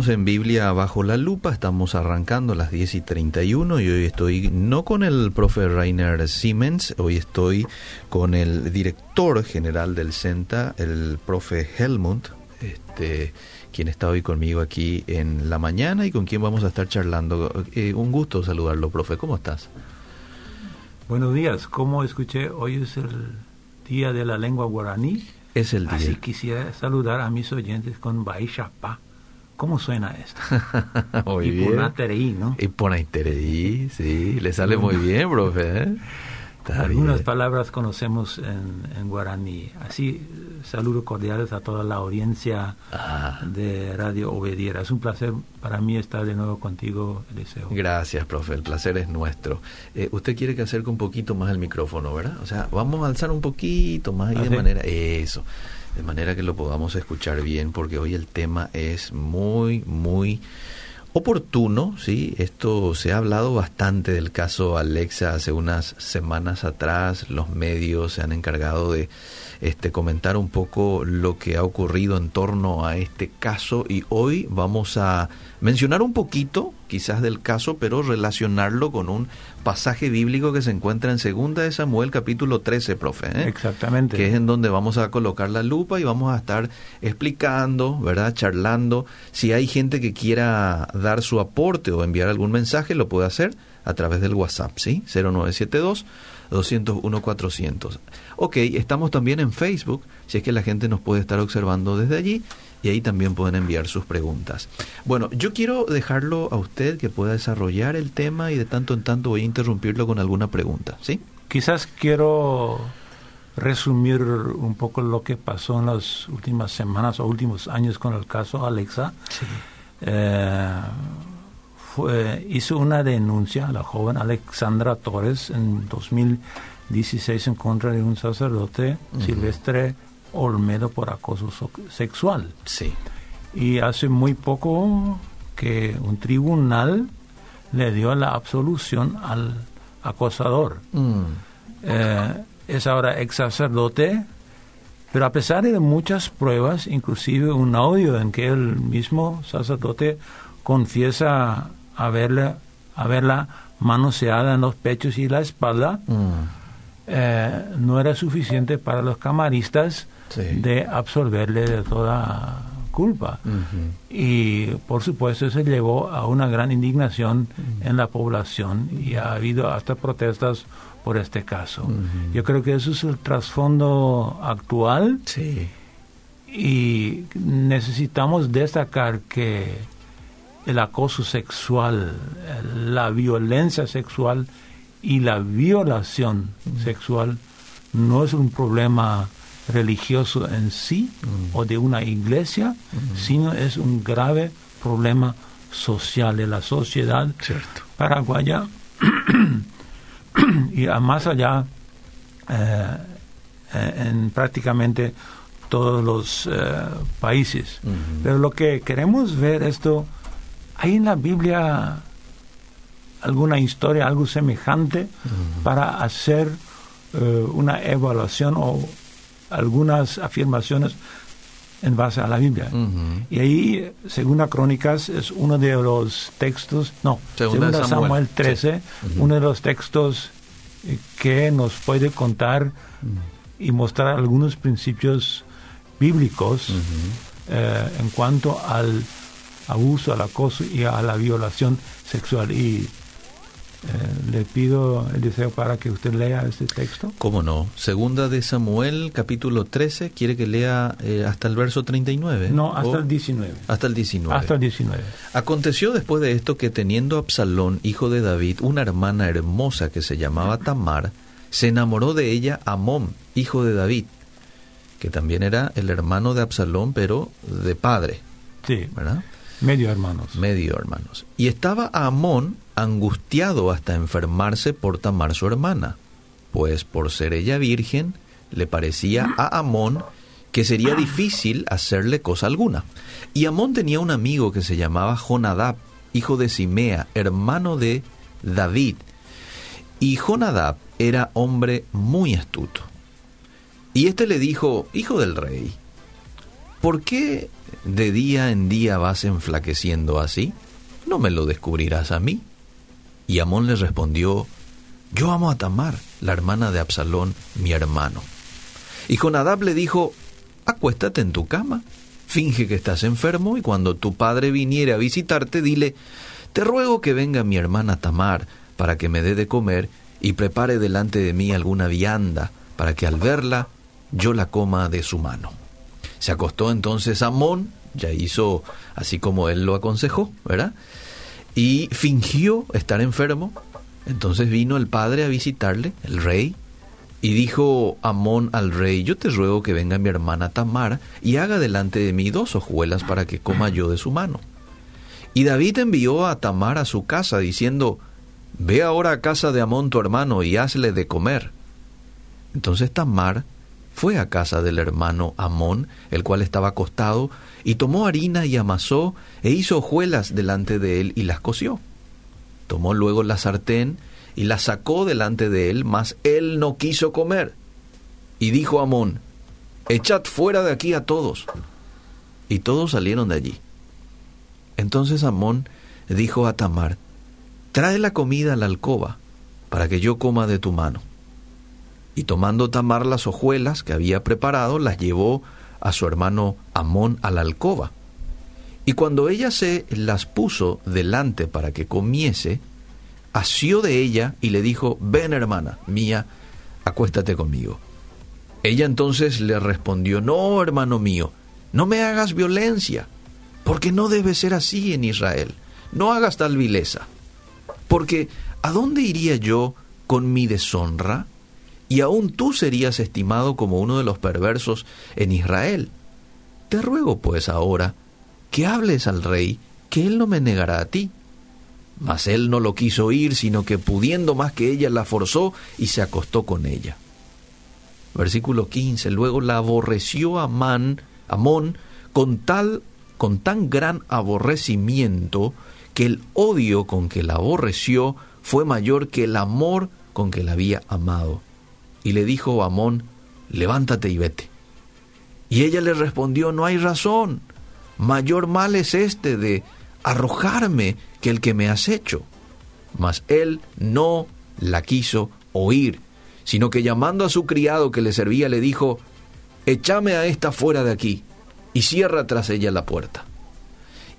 estamos en Biblia bajo la lupa, estamos arrancando a las 10 y 31 y hoy estoy no con el profe Rainer Siemens, hoy estoy con el director general del CENTA, el profe Helmut, este, quien está hoy conmigo aquí en la mañana y con quien vamos a estar charlando. Eh, un gusto saludarlo, profe, ¿cómo estás? Buenos días, como escuché, hoy es el Día de la Lengua Guaraní. Es el día. Así quisiera saludar a mis oyentes con Baishapa. ¿Cómo suena esto? muy y bien. Ponatereí, ¿no? Y Ponatereí, sí, le sale muy bien, profe. ¿eh? Está Algunas bien. palabras conocemos en, en guaraní. Así, saludos cordiales a toda la audiencia Ah. de Radio Obediera. Es un placer para mí estar de nuevo contigo, Eliseo. Gracias, profe, el placer es nuestro. Eh, usted quiere que acerque un poquito más el micrófono, ¿verdad? O sea, vamos a alzar un poquito más y ¿Ah, de sí? manera... Eso, de manera que lo podamos escuchar bien, porque hoy el tema es muy, muy oportuno, ¿sí? Esto se ha hablado bastante del caso Alexa hace unas semanas atrás, los medios se han encargado de este comentar un poco lo que ha ocurrido en torno a este caso y hoy vamos a mencionar un poquito quizás del caso, pero relacionarlo con un pasaje bíblico que se encuentra en segunda de Samuel capítulo 13, profe, ¿eh? Exactamente. que es en donde vamos a colocar la lupa y vamos a estar explicando, ¿verdad? Charlando. Si hay gente que quiera dar su aporte o enviar algún mensaje, lo puede hacer a través del WhatsApp, ¿sí? 0972 201 400. Ok, estamos también en Facebook, si es que la gente nos puede estar observando desde allí y ahí también pueden enviar sus preguntas. Bueno, yo quiero dejarlo a usted que pueda desarrollar el tema y de tanto en tanto voy a interrumpirlo con alguna pregunta, ¿sí? Quizás quiero resumir un poco lo que pasó en las últimas semanas o últimos años con el caso Alexa. Eh, fue, hizo una denuncia la joven Alexandra Torres en 2016 en contra de un sacerdote Silvestre Olmedo por acoso so- sexual. Sí. Y hace muy poco que un tribunal le dio la absolución al acosador. Mm, Eh, es ahora ex sacerdote, pero a pesar de muchas pruebas, inclusive un audio en que el mismo sacerdote confiesa haberla, haberla manoseada en los pechos y la espalda, mm, eh, no era suficiente para los camaristas Sí. de absolverle de toda culpa. Y por supuesto eso llevó a una gran indignación en la población y ha habido hasta protestas por este caso. Yo creo que eso es el trasfondo actual Sí. y necesitamos destacar que el acoso sexual, la violencia sexual y la violación sexual no es un problema religioso en sí o de una iglesia, sino es un grave problema social de la sociedad Cierto. paraguaya y más allá eh, eh, en prácticamente todos los eh, países. Ujú. Pero lo que queremos ver esto, ¿hay en la Biblia alguna historia, algo semejante para hacer eh, una evaluación o algunas afirmaciones en base a la Biblia? Y ahí, segunda Crónicas, es uno de los textos, no, de Samuel, Samuel, 13, uno de los textos eh, que nos puede contar y mostrar algunos principios bíblicos eh, en cuanto al abuso, al acoso y a la violación sexual. Y eh, le pido el deseo para que usted lea este texto. ¿Cómo no? Segunda de Samuel, capítulo 13, quiere que lea eh, hasta el verso 39. No, hasta ¿O? el 19. Hasta el 19. Hasta el 19. Aconteció después de esto que teniendo Absalón, hijo de David, una hermana hermosa que se llamaba Tamar, se enamoró de ella Amón, hijo de David, que también era el hermano de Absalón, pero de padre, Sí, ¿verdad? Medio hermanos. Medio hermanos. Y estaba Amón angustiado hasta enfermarse por Tamar su hermana, pues por ser ella virgen, le parecía a Amón que sería difícil hacerle cosa alguna. Y Amón tenía un amigo que se llamaba Jonadab, hijo de Simea, hermano de David. Y Jonadab era hombre muy astuto. Y éste le dijo, hijo del rey, ¿por qué de día en día vas enflaqueciendo así? ¿No me lo descubrirás a mí? Y Amón le respondió, Yo amo a Tamar, la hermana de Absalón, mi hermano. Y Jonadab le dijo, Acuéstate en tu cama, finge que estás enfermo y cuando tu padre viniere a visitarte, dile, Te ruego que venga mi hermana Tamar para que me dé de comer y prepare delante de mí alguna vianda, para que al verla yo la coma de su mano. Se acostó entonces Amón, ya hizo así como él lo aconsejó, ¿verdad? Y fingió estar enfermo. Entonces vino el padre a visitarle, el rey, y dijo Amón al rey, yo te ruego que venga mi hermana Tamar y haga delante de mí dos hojuelas para que coma yo de su mano. Y David envió a Tamar a su casa, diciendo, Ve ahora a casa de Amón tu hermano y hazle de comer. Entonces Tamar fue a casa del hermano Amón, el cual estaba acostado, y tomó harina y amasó, e hizo hojuelas delante de él y las coció. Tomó luego la sartén y la sacó delante de él, mas él no quiso comer. Y dijo Amón, Echad fuera de aquí a todos. Y todos salieron de allí. Entonces Amón dijo a Tamar, Trae la comida a la alcoba, para que yo coma de tu mano. Y tomando Tamar las hojuelas que había preparado, las llevó a su hermano Amón a la alcoba. Y cuando ella se las puso delante para que comiese, asió de ella y le dijo, ven hermana mía, acuéstate conmigo. Ella entonces le respondió, no, hermano mío, no me hagas violencia, porque no debe ser así en Israel, no hagas tal vileza, porque ¿a dónde iría yo con mi deshonra? Y aún tú serías estimado como uno de los perversos en Israel. Te ruego pues ahora que hables al rey, que él no me negará a ti. Mas él no lo quiso oír, sino que pudiendo más que ella la forzó y se acostó con ella. Versículo 15. Luego la aborreció Amán, Amón con tal con tan gran aborrecimiento que el odio con que la aborreció fue mayor que el amor con que la había amado y le dijo Amón, levántate y vete. Y ella le respondió, no hay razón, mayor mal es este de arrojarme que el que me has hecho. Mas él no la quiso oír, sino que llamando a su criado que le servía le dijo, échame a esta fuera de aquí, y cierra tras ella la puerta.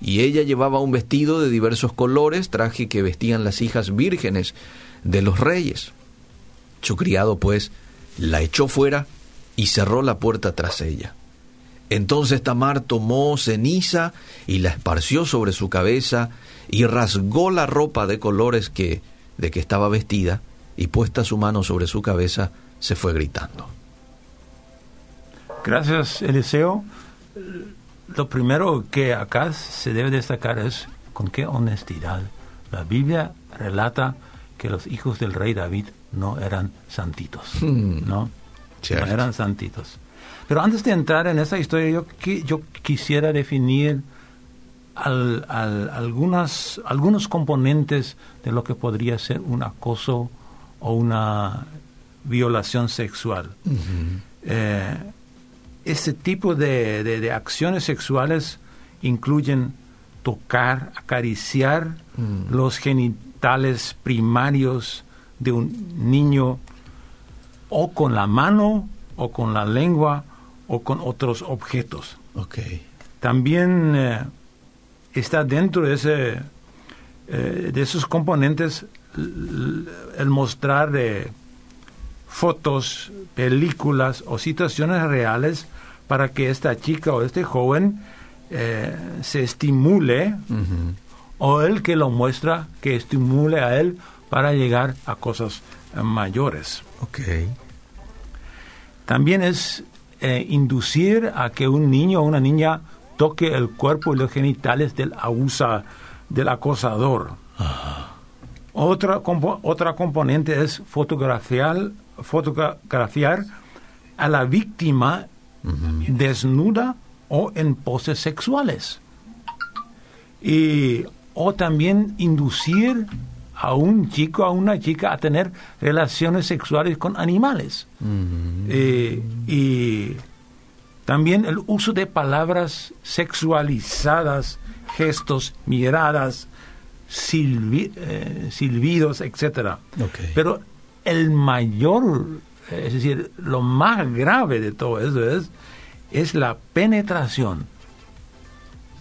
Y ella llevaba un vestido de diversos colores, traje que vestían las hijas vírgenes de los reyes. Su criado, pues, la echó fuera y cerró la puerta tras ella. Entonces Tamar tomó ceniza y la esparció sobre su cabeza y rasgó la ropa de colores que de que estaba vestida y puesta su mano sobre su cabeza se fue gritando. Gracias, Eliseo. Lo primero que acá se debe destacar es con qué honestidad. La Biblia relata que los hijos del rey David no eran santitos, hmm. ¿no? No eran santitos. Pero antes de entrar en esta historia, yo, yo quisiera definir algunas, algunos componentes de lo que podría ser un acoso o una violación sexual. Eh, este tipo de, acciones sexuales incluyen tocar, acariciar hmm. los genitales primarios de un niño o con la mano o con la lengua o con otros objetos. Okay. También eh, está dentro de, ese, eh, de esos componentes el mostrar de fotos, películas o situaciones reales para que esta chica o este joven eh, se estimule o el que lo muestra que estimule a él para llegar a cosas eh, mayores. Okay. También es eh, inducir a que un niño o una niña toque el cuerpo y los genitales del abusa, del acosador. Otra, otra componente es fotografiar, fotografiar a la víctima desnuda o en poses sexuales. Y, o también inducir a un chico, a una chica a tener relaciones sexuales con animales. Eh, y También el uso de palabras sexualizadas, gestos, miradas, silbi- eh, silbidos. Ok. Pero el mayor, es decir, lo más grave de todo eso es, es la penetración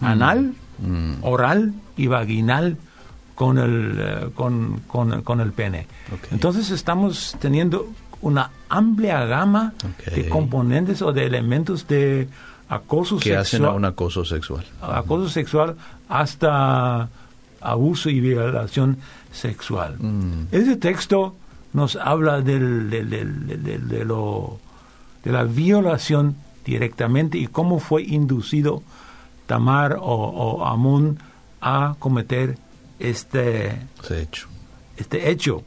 anal, Mm. oral y vaginal con el, eh, con, con- con el pene. Entonces estamos teniendo una amplia gama de componentes o de elementos de acoso que hacen sexual a un acoso sexual. acoso sexual hasta abuso y violación sexual. Mm. Ese texto nos habla del, del- del- del- del- de, lo, de la violación directamente y cómo fue inducido Tamar o, o Amón a cometer este, hecho. este hecho.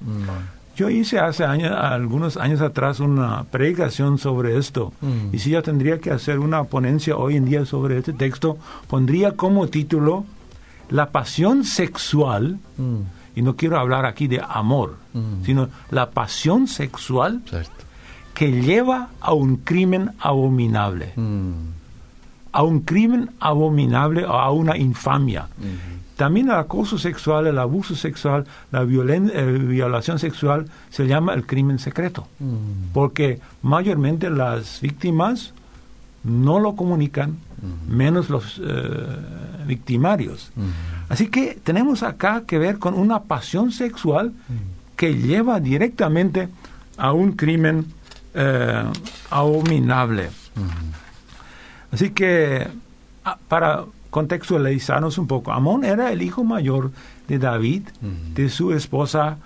Yo hice hace años, algunos años atrás una predicación sobre esto. Mm. Y si yo tendría que hacer una ponencia hoy en día sobre este texto, pondría como título La pasión sexual, Mm. y no quiero hablar aquí de amor, Mm. sino la pasión sexual Cierto. que lleva a un crimen abominable, a un crimen abominable o a una infamia. También el acoso sexual, el abuso sexual, la violen- eh, violación sexual se llama el crimen secreto, Mm. porque mayormente las víctimas no lo comunican, menos los eh, victimarios. Mm. Así que tenemos acá que ver con una pasión sexual que lleva directamente a un crimen eh, abominable. Así que, ah, para contextualizarnos un poco, Amón era el hijo mayor de David, de su esposa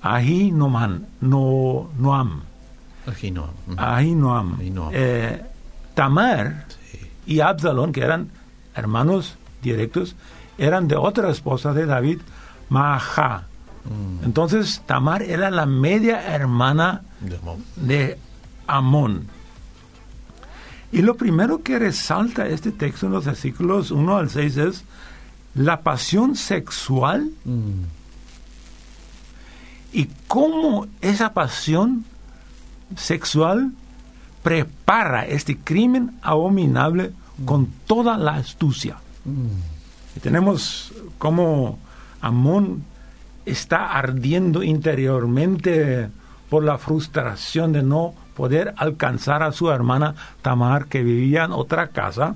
Ahinoam, no, Noam. Ahinoam. Ahinoam. Eh, Tamar Sí. y Absalón, que eran hermanos directos, eran de otra esposa de David, Maha. Mm. Entonces, Tamar era la media hermana De de Amón. Y lo primero que resalta este texto en los versículos 1 al 6 es la pasión sexual Mm. y cómo esa pasión sexual prepara este crimen abominable con toda la astucia. Mm. Y tenemos cómo Amón está ardiendo interiormente por la frustración de no poder alcanzar a su hermana Tamar que vivía en otra casa.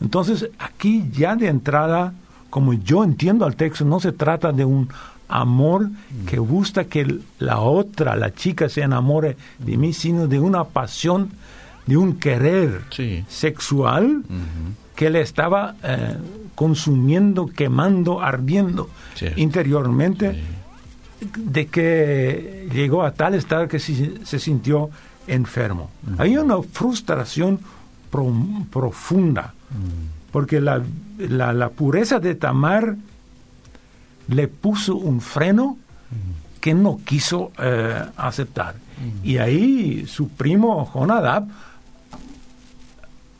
Entonces aquí ya de entrada, como yo entiendo al texto, no se trata de un amor que busca que la otra, la chica, se enamore de mí, sino de una pasión, de un querer Sí. sexual que le estaba eh, consumiendo, quemando, ardiendo interiormente, de que llegó a tal estado que se, se sintió enfermo. Había una frustración pro- profunda, porque la, la- la pureza de Tamar le puso un freno que no quiso eh, aceptar. Y ahí su primo Jonadab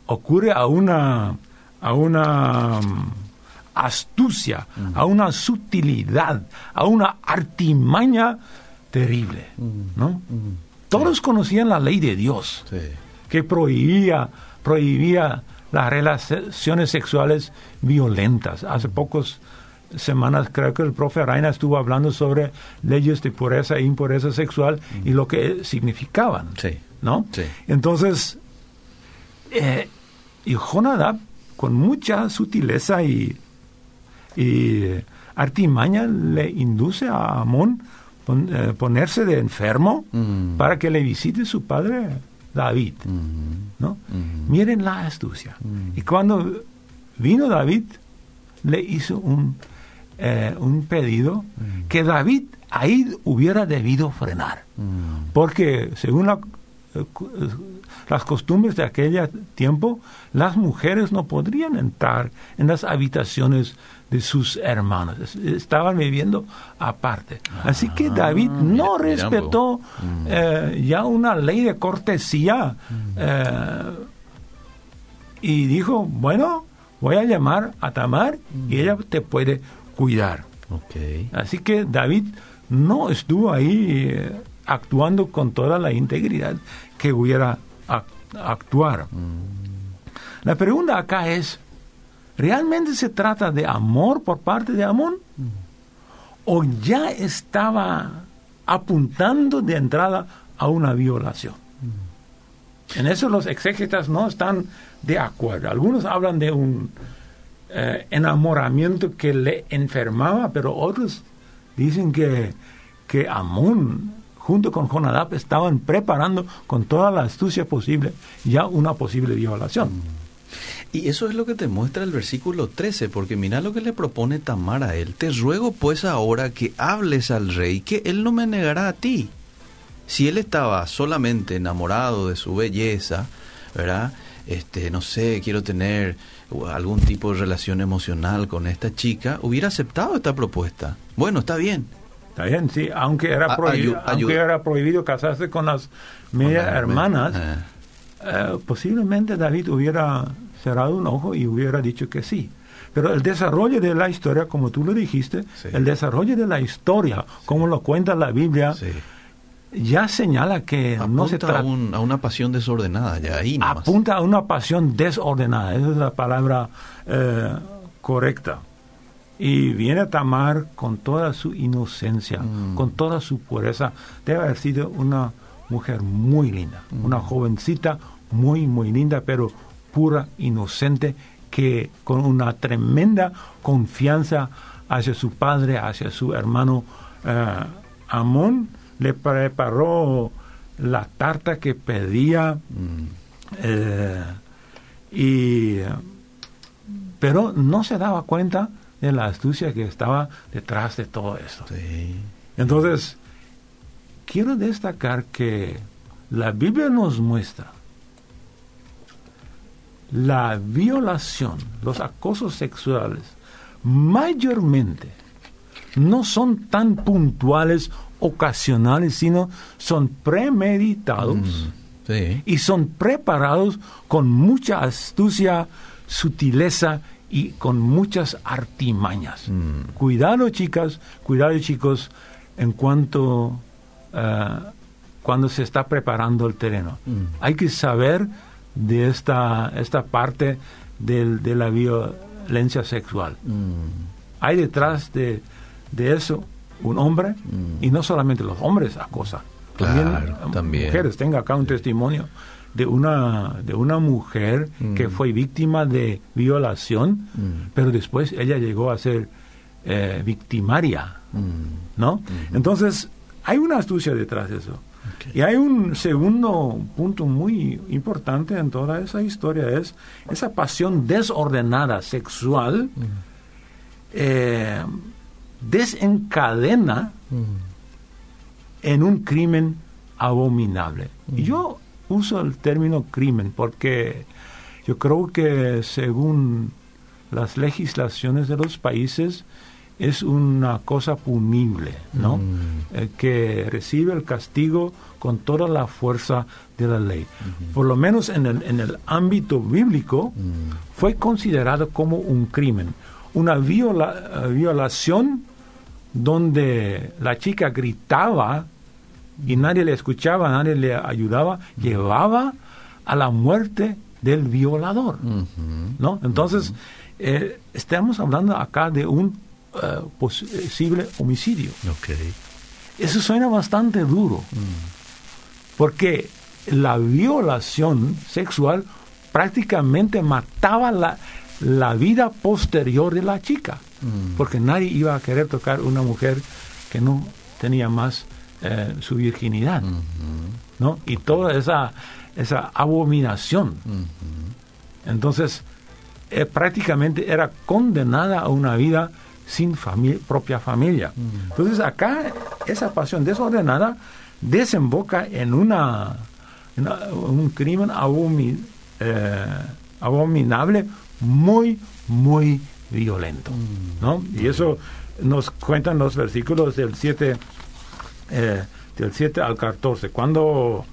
ocurre a una, a una mm, astucia, a una sutilidad, a una artimaña terrible. ¿no? Todos conocían la ley de Dios, Sí. que prohibía, prohibía las relaciones sexuales violentas. Hace pocos semanas creo que el profe Reina estuvo hablando sobre leyes de pureza e impureza sexual y lo que significaban. Sí. ¿no? Entonces, eh, y Jonadab, con mucha sutileza y, y artimaña, le induce a Amón pon- eh, ponerse de enfermo Mm. para que le visite su padre David. Mm. ¿no? Mm. Miren la astucia. Y cuando vino David, le hizo un, eh, un pedido que David ahí hubiera debido frenar. Porque según la- las costumbres de aquel tiempo, las mujeres no podrían entrar en las habitaciones de sus hermanos. Es- Estaban viviendo aparte. Así que David no Ah, mira, mira, respetó Mm. eh, ya una ley de cortesía eh, y dijo, bueno, voy a llamar a Tamar y ella te puede cuidar. Así que David no estuvo ahí eh, actuando con toda la integridad que hubiera ac- actuar. La pregunta acá es, ¿realmente se trata de amor por parte de Amón? ¿O ya estaba apuntando de entrada a una violación? En eso los exégetas no están de acuerdo. Algunos hablan de un eh, enamoramiento que le enfermaba, pero otros dicen que, que Amón junto con Jonadab estaban preparando con toda la astucia posible ya una posible violación. Y eso es lo que te muestra el versículo 13, porque mira lo que le propone Tamar a él. Te ruego pues ahora que hables al rey, que él no me negará a ti. Si él estaba solamente enamorado de su belleza, ¿verdad? Este, no sé, quiero tener algún tipo de relación emocional con esta chica, hubiera aceptado esta propuesta. Bueno, está bien. Está bien, sí, aunque era, prohibido, aunque era prohibido casarse con las medias hermanas, eh. Eh, posiblemente David hubiera cerrado un ojo y hubiera dicho que sí. Pero el desarrollo de la historia, como tú lo dijiste, el desarrollo de la historia, como lo cuenta la Biblia, ya señala que no se trata... A, a, una pasión desordenada, ya ahí Apunta a una pasión desordenada, esa es la palabra eh, correcta. Y viene a Tamar con toda su inocencia, mm. con toda su pureza. Debe haber sido una mujer muy linda, mm. una jovencita muy, muy linda, pero pura, inocente, que con una tremenda confianza hacia su padre, hacia su hermano uh, Amón, le preparó la tarta que pedía mm. eh, y pero no se daba cuenta de la astucia que estaba detrás de todo esto. Entonces, quiero destacar que la Biblia nos muestra la violación, los acosos sexuales, mayormente no son tan puntuales, ocasionales, sino son premeditados mm, y son preparados con mucha astucia, sutileza y con muchas artimañas. Mm. Cuidado, chicas, cuidado, chicos, en cuanto uh, cuando se está preparando el terreno. Mm. Hay que saber de esta, esta parte de la violencia sexual. Hay detrás de, de eso un hombre, y no solamente los hombres acosan, también, también, mujeres. Tengo acá un testimonio de una, de una mujer mm. que fue víctima de violación, mm. pero después ella llegó a ser eh, victimaria, mm. ¿no? Entonces, hay una astucia detrás de eso. Y hay un segundo punto muy importante en toda esa historia, es esa pasión desordenada sexual eh, desencadena en un crimen abominable. Y yo uso el término crimen porque yo creo que según las legislaciones de los países es una cosa punible, ¿no? Mm. Eh, que recibe el castigo con toda la fuerza de la ley. Por lo menos en el, en el ámbito bíblico mm. fue considerado como un crimen, una viola, eh, violación donde la chica gritaba y nadie le escuchaba, nadie le ayudaba, llevaba a la muerte del violador, ¿no? Entonces, eh, estamos hablando acá de un eh, posible homicidio. Eso suena bastante duro, porque la violación sexual prácticamente mataba la, la vida posterior de la chica, porque nadie iba a querer tocar una mujer que no tenía más eh, su virginidad, ¿no? Y toda esa, esa abominación. Entonces, eh, prácticamente era condenada a una vida sin propia familia. Entonces, acá esa pasión desordenada desemboca en una, un crimen eh, abominable muy, muy violento, ¿no? Y eso nos cuentan los versículos del 7 eh, del 7 al 14. Cuando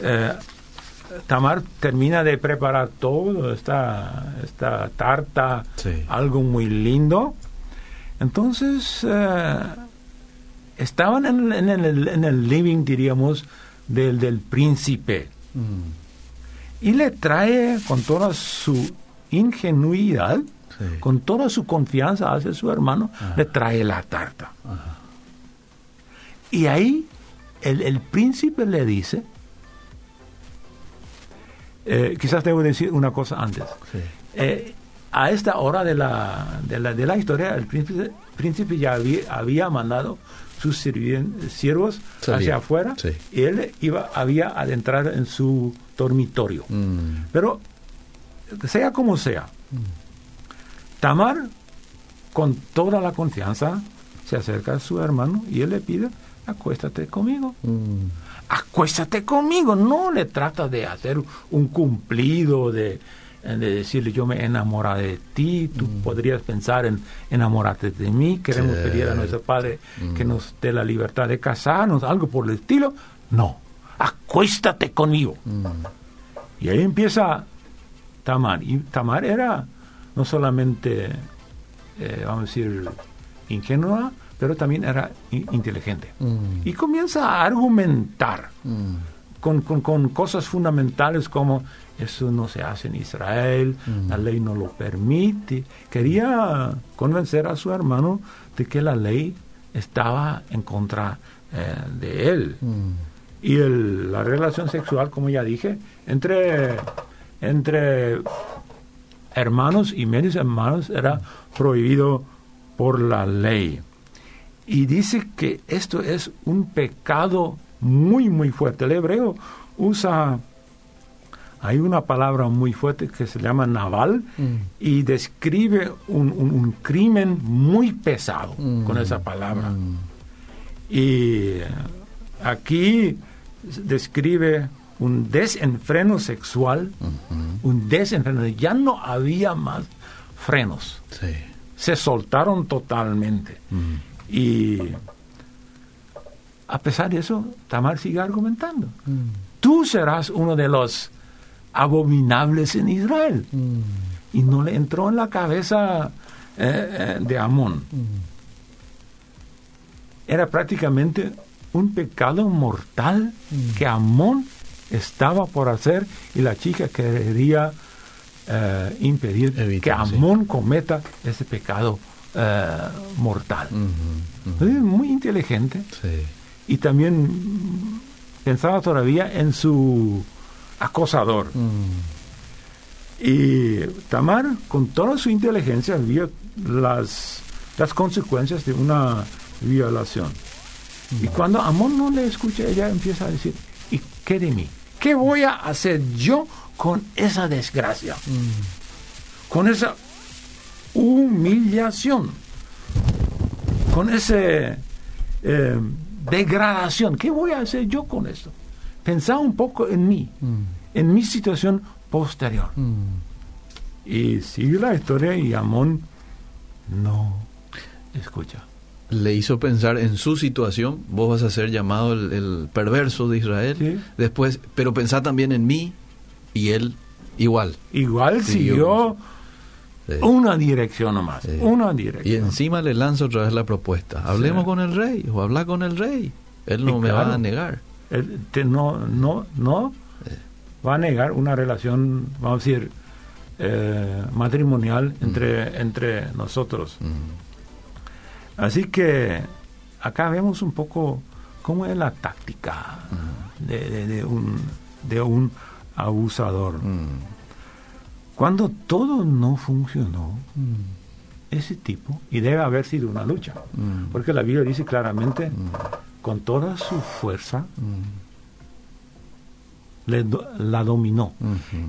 eh, Tamar termina de preparar todo, esta, esta tarta, algo muy lindo, entonces eh, estaban en, en, el, en, el, living, diríamos, del, del príncipe. Mm. y le trae con toda su ingenuidad, Sí. con toda su confianza hacia su hermano, le trae la tarta. Y ahí el, el príncipe le dice, eh, quizás debo decir una cosa antes. Sí. Eh, a esta hora de la, de la, de la historia, el príncipe, príncipe ya había, había mandado sus siervos hacia afuera Sí. y él iba, había adentrar en su dormitorio. Mm. Pero, sea como sea, Tamar, con toda la confianza, se acerca a su hermano y él le pide, acuéstate conmigo. Mm. Acuéstate conmigo. No le trata de hacer un cumplido, de, de decirle yo me enamoré de ti, tú podrías pensar en enamorarte de mí, queremos pedir a nuestro Padre que nos dé la libertad de casarnos, algo por el estilo. No, acuéstate conmigo. Y ahí empieza Tamar. Y Tamar era no solamente, eh, vamos a decir, ingenua, pero también era in- inteligente. Mm. Y comienza a argumentar Mm. con, con- con cosas fundamentales como eso no se hace en Israel, la ley no lo permite. Quería convencer a su hermano de que la ley estaba en contra eh, de él. Mm. Y el- la relación sexual, como ya dije, entre, entre hermanos y medios hermanos era prohibido por la ley. Y dice que esto es un pecado muy, muy fuerte. El hebreo usa, hay una palabra muy fuerte que se llama naval Mm. y describe un, un- un crimen muy pesado Mm. con esa palabra. Mm. Y aquí describe un desenfreno sexual, un desenfreno. Ya no había más frenos. Sí. Se soltaron totalmente. Mm. Y a pesar de eso, Tamar sigue argumentando. Mm. Tú serás uno de los abominables en Israel. Mm. Y no le entró en la cabeza eh, eh, de Amón. Mm. era prácticamente un pecado mortal que Amón estaba por hacer y la chica quería eh, impedir que sí. Amón cometa ese pecado eh, mortal. Muy inteligente Sí. y también pensaba todavía en su acosador. Y Tamar, con toda su inteligencia, vio las, las consecuencias de una violación. Y cuando Amón no le escucha, ella empieza a decir, ¿y qué de mí? ¿Qué voy a hacer yo con esa desgracia? Con esa humillación, con esa degradación. ¿Qué voy a hacer yo con eso? Pensaba un poco en mí, Mm. en mi situación posterior. Mm. Y sigue la historia y Amón no escucha. Le hizo pensar en su situación, vos vas a ser llamado el, el perverso de Israel, Sí. después, pero pensá también en mí y él igual. Igual Siguió siguió Sí. una dirección nomás, Sí. una Y dirección. encima le lanza otra vez la propuesta, hablemos Sí. con el rey o habla con el rey, él no Y me va a negar. Él te- no, no, no va a negar una relación, vamos a decir, eh, matrimonial entre, entre nosotros. Mm. Así que acá vemos un poco cómo es la táctica de, de- de un, de un abusador. Mm. Cuando todo no funcionó, Mm. ese tipo, y debe haber sido una lucha, Mm. porque la Biblia dice claramente, con toda su fuerza, Mm. le do- la dominó.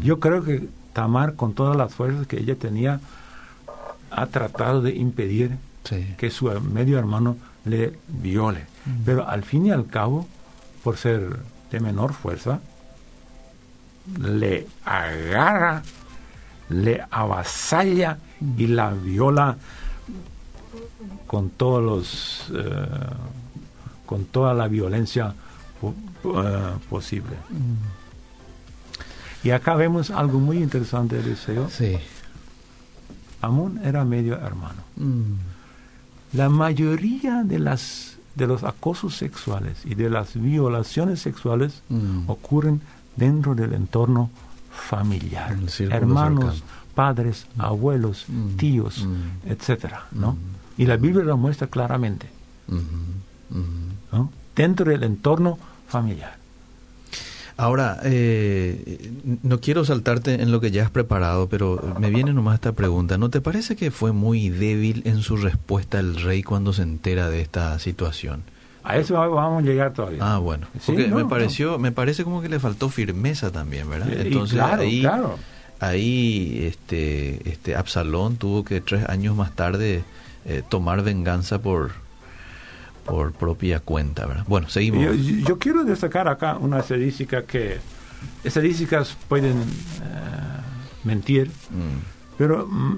Yo creo que Tamar, con todas las fuerzas que ella tenía, ha tratado de impedir Sí. que su medio hermano le viole. Pero al fin y al cabo, por ser de menor fuerza, le agarra, le avasalla y la viola con todos los eh, con toda la violencia eh, posible. Y acá vemos algo muy interesante, Eliseo. Sí. Amón era medio hermano. Mm. La mayoría de las de los acosos sexuales y de las violaciones sexuales Mm. ocurren dentro del entorno familiar, hermanos, cercano. padres, abuelos, Mm. tíos, Mm. etcétera, ¿no? Mm. Y la Biblia lo muestra claramente, Ujú, ujú. ¿no? Dentro del entorno familiar. Ahora, eh, no quiero saltarte en lo que ya has preparado, pero me viene nomás esta pregunta. ¿No te parece que fue muy débil en su respuesta el rey cuando se entera de esta situación? A eso vamos a llegar todavía. Ah, bueno. Sí, Porque no, me no. pareció, me parece como que le faltó firmeza también, ¿verdad? Y Entonces claro, ahí, claro. ahí, este, este Absalón tuvo que tres años más tarde eh, tomar venganza por, por propia cuenta, ¿verdad? Bueno, seguimos. Yo, yo quiero destacar acá una estadística que estadísticas pueden eh, mentir, Mm, pero mm,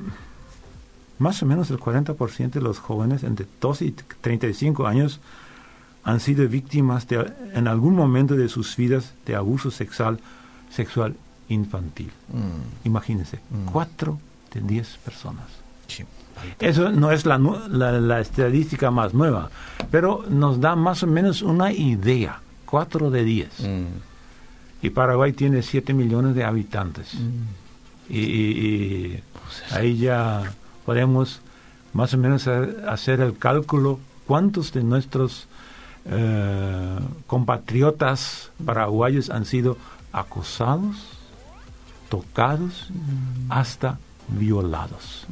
más o menos el 40% de los jóvenes entre 12 y 35 años han sido víctimas de, en algún momento de sus vidas de abuso sexual, sexual infantil. mm, Imagínense, Mm. 4 de 10 personas. sí. Eso no es la, la, la estadística más nueva, pero nos da más o menos una idea. 4 de 10. Mm, Y Paraguay tiene 7 millones de habitantes. mm. Y, y- y ahí ya podemos más o menos ha- hacer el cálculo cuántos de nuestros eh, compatriotas paraguayos han sido acosados, tocados, hasta violados.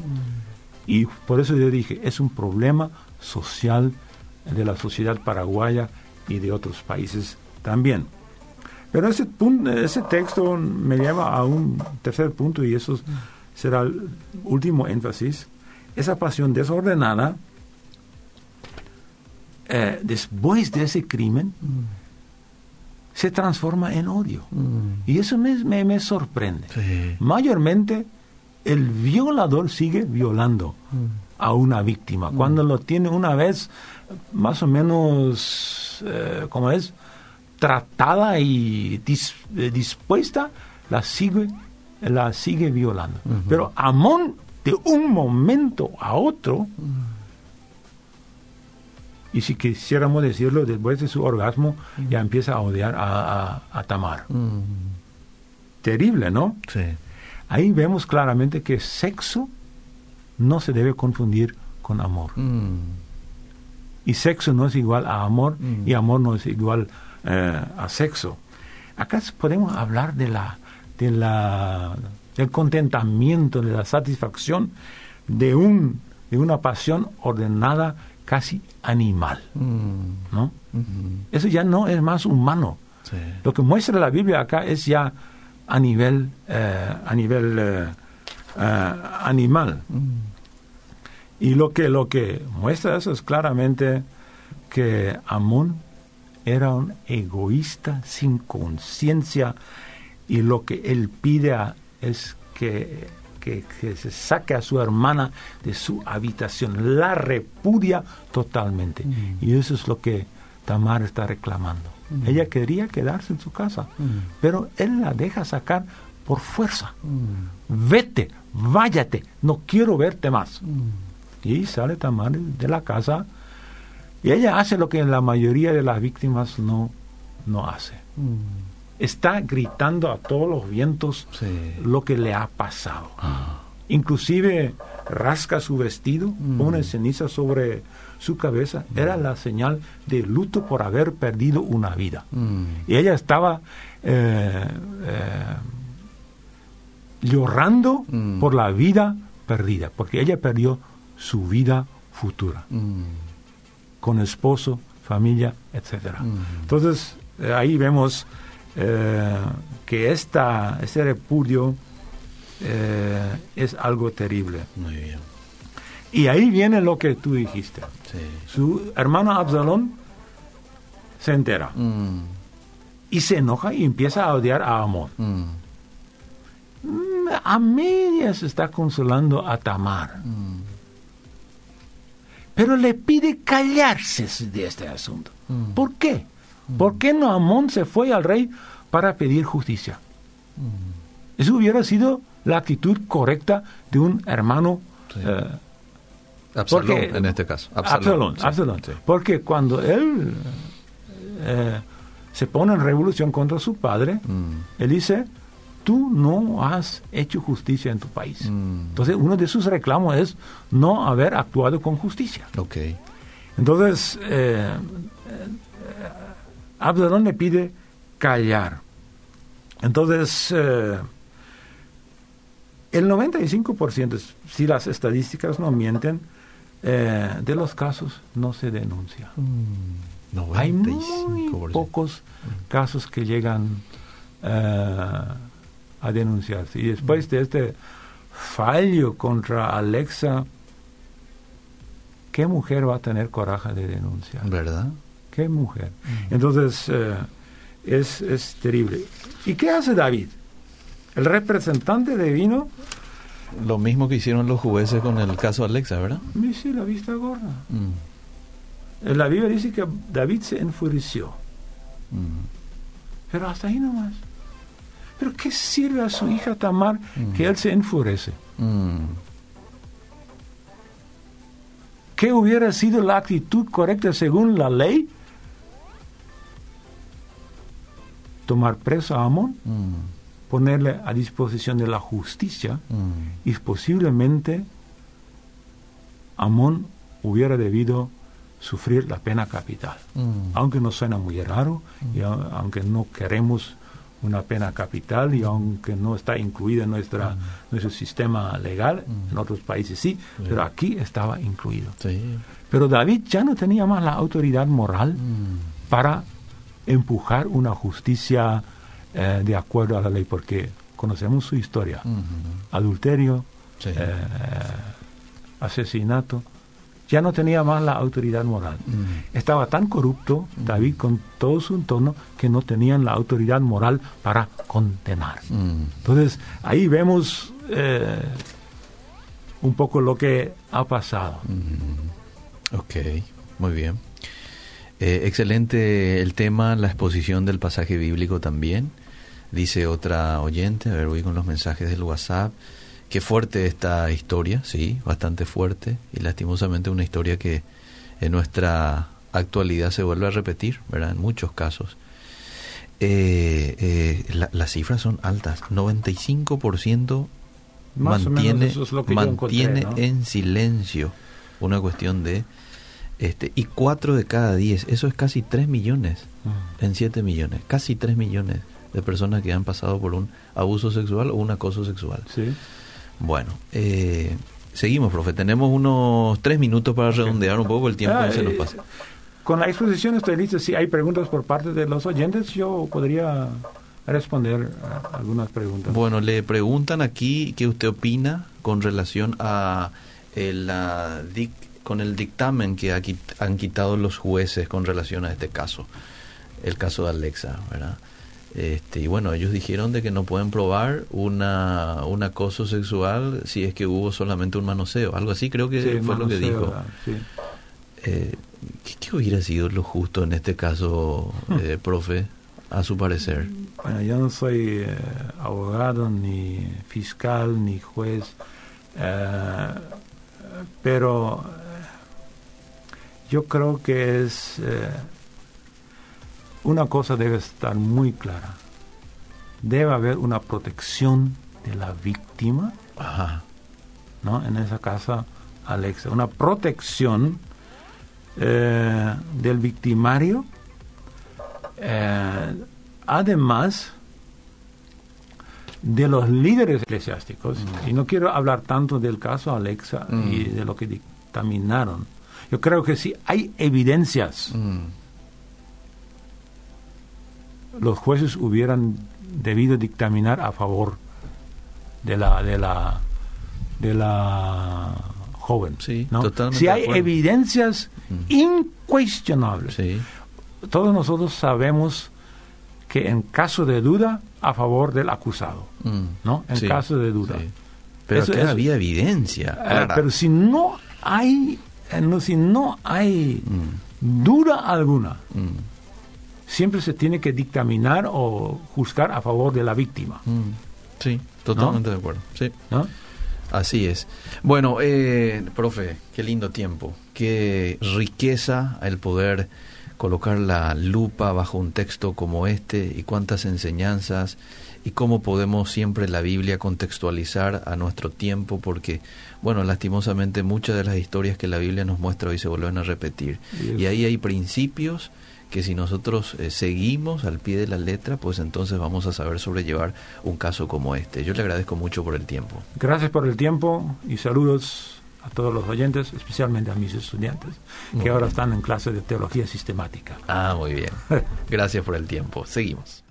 Y por eso yo dije, es un problema social de la sociedad paraguaya y de otros países también. Pero ese, pun- ese texto me lleva a un tercer punto y eso será el último énfasis. Esa pasión desordenada, eh, después de ese crimen, se transforma en odio. Mm. Y eso me, me- me sorprende. Sí. Mayormente, el violador sigue violando a una víctima. Cuando lo tiene una vez más o menos, eh, como es, tratada y dis- eh, dispuesta, la sigue, la sigue violando. Pero Amón, de un momento a otro, y si quisiéramos decirlo, después de su orgasmo, ya empieza a odiar a, a- a Tamar. Terrible, ¿no? sí. Ahí vemos claramente que sexo no se debe confundir con amor. Y sexo no es igual a amor y amor no es igual eh, a sexo. Acá podemos hablar de la, de la, del contentamiento, de la satisfacción de, un, de una pasión ordenada casi animal. mm, ¿no? mm, Eso ya no es más humano. sí. Lo que muestra la Biblia acá es ya a nivel, eh, a nivel eh, eh, animal. Mm, Y lo que, lo que muestra eso es claramente que Amón era un egoísta sin conciencia y lo que él pide es que, que- que se saque a su hermana de su habitación, la repudia totalmente. Mm. Y eso es lo que Tamar está reclamando. Ella quería quedarse en su casa, Mm. pero él la deja sacar por fuerza. mm, Vete, váyate, no quiero verte más. mm. Y sale Tamar de la casa y ella hace lo que la mayoría de las víctimas no, no hace. Mm. Está gritando a todos los vientos Sí. lo que le ha pasado. Ah, Inclusive rasca su vestido, Mm. pone ceniza sobre su cabeza. Era la señal de luto por haber perdido una vida. mm, Y ella estaba eh, eh, llorando Mm. por la vida perdida, porque ella perdió su vida futura, mm, con esposo, familia. Mm. Entonces, eh, ahí vemos eh, que esta, este repudio eh, es algo terrible. Muy bien. Y ahí viene lo que tú dijiste. Sí. Su hermano Absalón se entera Mm, y se enoja y empieza a odiar a Amón. mm, Mm, A medias está consolando a Tamar, mm, pero le pide callarse de este asunto. Mm. ¿Por qué? ¿Por qué no Amón se fue al rey para pedir justicia? Eso hubiera sido la actitud correcta de un hermano. Sí. eh, Absalón, porque- en este caso. Absalón, sí, Absalón. sí. Porque cuando él eh, se pone en revolución contra su padre, Mm, él dice, tú no has hecho justicia en tu país. Mm. Entonces, uno de sus reclamos es no haber actuado con justicia. Ok. Entonces, eh, Absalón le pide callar. Entonces, eh, el 95%, si las estadísticas no mienten, eh, de los casos no se denuncia. Hay muy 95%. pocos casos que llegan eh, a denunciarse. Y después de este fallo contra Alexa, ¿qué mujer va a tener coraje de denunciar? ¿Verdad? ¿Qué mujer? Entonces, eh, es, es terrible. ¿Y qué hace David? El representante divino Lo mismo que hicieron los jueces con el caso Alexa, ¿verdad? dice la vista gorda. Mm. La Biblia dice que David se enfureció. Mm. Pero hasta ahí nomás. ¿Pero qué sirve a su hija Tamar que él se enfurece? Mm. ¿Qué hubiera sido la actitud correcta según la ley? Tomar preso a Amón, Mm. ponerle a disposición de la justicia Mm. y posiblemente Amón hubiera debido sufrir la pena capital. Mm. Aunque nos suena muy raro, y a- aunque no queremos una pena capital y aunque no está incluida en nuestra, nuestro sistema legal, en otros países sí, pero aquí estaba incluido. Sí. Pero David ya no tenía más la autoridad moral Mm. para empujar una justicia eh, de acuerdo a la ley, porque conocemos su historia. Adulterio, Sí. eh, asesinato, ya no tenía más la autoridad moral. Estaba tan corrupto David con todo su entorno que no tenían la autoridad moral para condenar. Entonces, ahí vemos eh, un poco lo que ha pasado. Ok, muy bien. Eh, excelente el tema, la exposición del pasaje bíblico también. Dice otra oyente, a ver, voy con los mensajes del WhatsApp. Qué fuerte esta historia, sí, bastante fuerte. Y lastimosamente una historia que en nuestra actualidad se vuelve a repetir, ¿verdad? En muchos casos. Eh, eh, la- las cifras son altas. 95% Más o menos mantiene, eso es lo que yo mantiene encontré, ¿no? en silencio. Una cuestión de... este Y 4 de cada 10, eso es casi 3 millones Mm. en 7 millones. Casi 3 millones de personas que han pasado por un abuso sexual o un acoso sexual. Sí. Bueno, eh, seguimos, profe. Tenemos unos 3 minutos para redondear un poco el tiempo Ah, que se nos eh, pasa. Con la exposición estoy listo. Si hay preguntas por parte de los oyentes, yo podría responder a algunas preguntas. Bueno, le preguntan aquí qué usted opina con relación a el, la dic- con el dictamen que ha han quitado los jueces con relación a este caso, el caso de Alexa, ¿verdad? Este, y bueno, ellos dijeron de que no pueden probar una, un acoso sexual si es que hubo solamente un manoseo, algo así creo que Sí, fue lo que manoseo, dijo. ¿verdad? Sí. Eh, ¿qué, qué hubiera sido lo justo en este caso, eh, profe, a su parecer? Bueno, yo no soy eh, abogado, ni fiscal, ni juez, eh, pero yo creo que es eh, una cosa debe estar muy clara. Debe haber una protección de la víctima, Ajá. ¿no? En esa casa, Alexa, una protección eh, del victimario. eh, además de los líderes eclesiásticos, y no quiero hablar tanto del caso Alexa y de lo que dictaminaron. Yo creo que si hay evidencias, Mm. los jueces hubieran debido dictaminar a favor de la de la de la joven. Sí, ¿no? totalmente Si hay evidencias incuestionables, Sí. todos nosotros sabemos que en caso de duda a favor del acusado, Mm. ¿no? En Sí, caso de duda. sí. Pero Eso- eso- había evidencia. Eh, clara. pero si no hay no, si no hay duda alguna, siempre se tiene que dictaminar o juzgar a favor de la víctima. Sí, totalmente de acuerdo. Sí, ¿no? así es. Bueno, eh, profe, qué lindo tiempo. Qué riqueza el poder colocar la lupa bajo un texto como este y cuántas enseñanzas y cómo podemos siempre la Biblia contextualizar a nuestro tiempo porque, bueno, lastimosamente muchas de las historias que la Biblia nos muestra hoy se vuelven a repetir. Y ahí hay principios que si nosotros eh, seguimos al pie de la letra, pues entonces vamos a saber sobrellevar un caso como este. Yo le agradezco mucho por el tiempo. Gracias por el tiempo y saludos a todos los oyentes, especialmente a mis estudiantes, que ahora están en clase de teología sistemática. Ah, muy bien. Gracias por el tiempo. Seguimos.